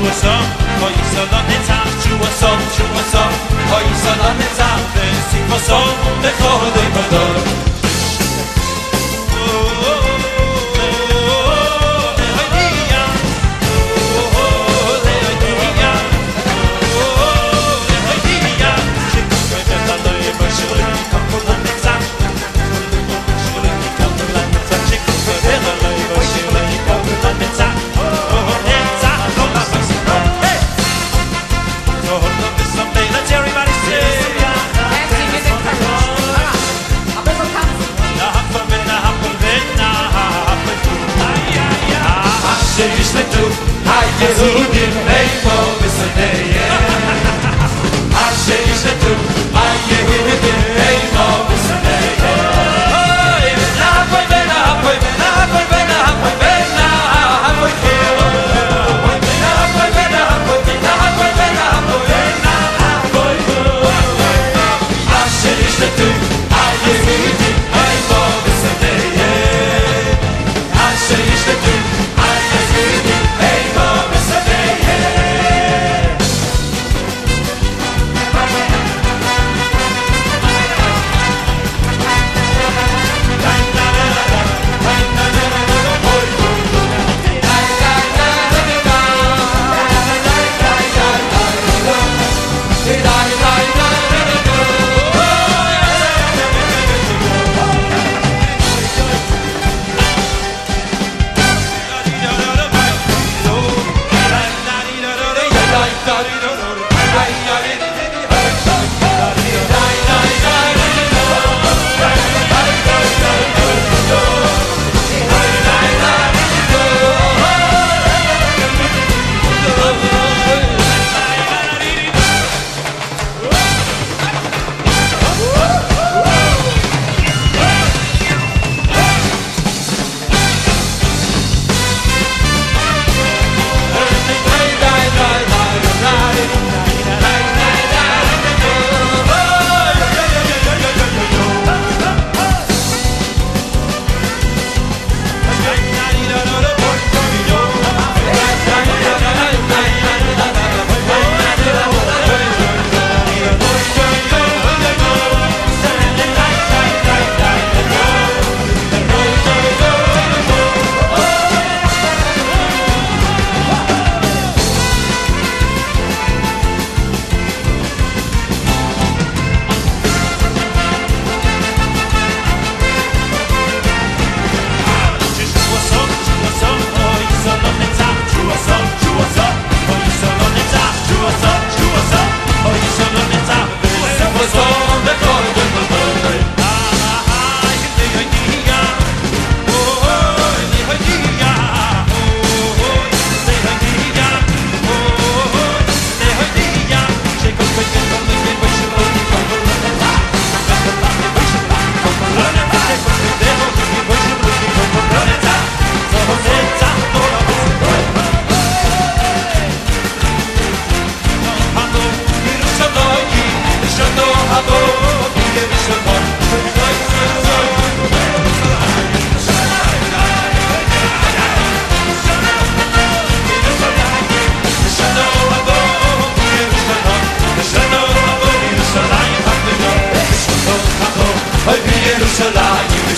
Yerushalayim,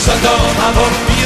Shalom, Amor,